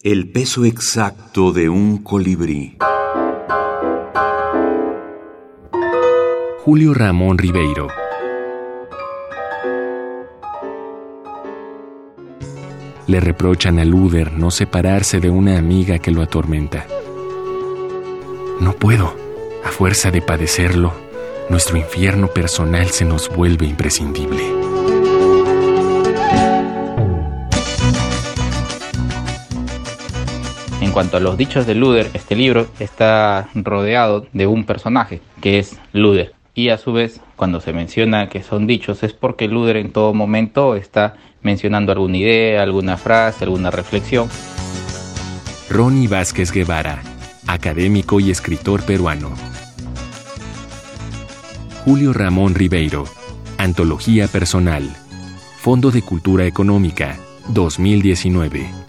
El peso exacto de un colibrí. Julio Ramón Ribeiro. Le reprochan a Luder no separarse de una amiga que lo atormenta. No puedo, a fuerza de padecerlo, nuestro infierno personal se nos vuelve imprescindible. En cuanto a los dichos de Luder, este libro está rodeado de un personaje, que es Luder y a su vez cuando se menciona que son dichos es porque Luder en todo momento está mencionando alguna idea, alguna frase, alguna reflexión. Ronnie Vázquez Guevara, académico y escritor peruano. Julio Ramón Ribeiro, Antología Personal, Fondo de Cultura Económica, 2019.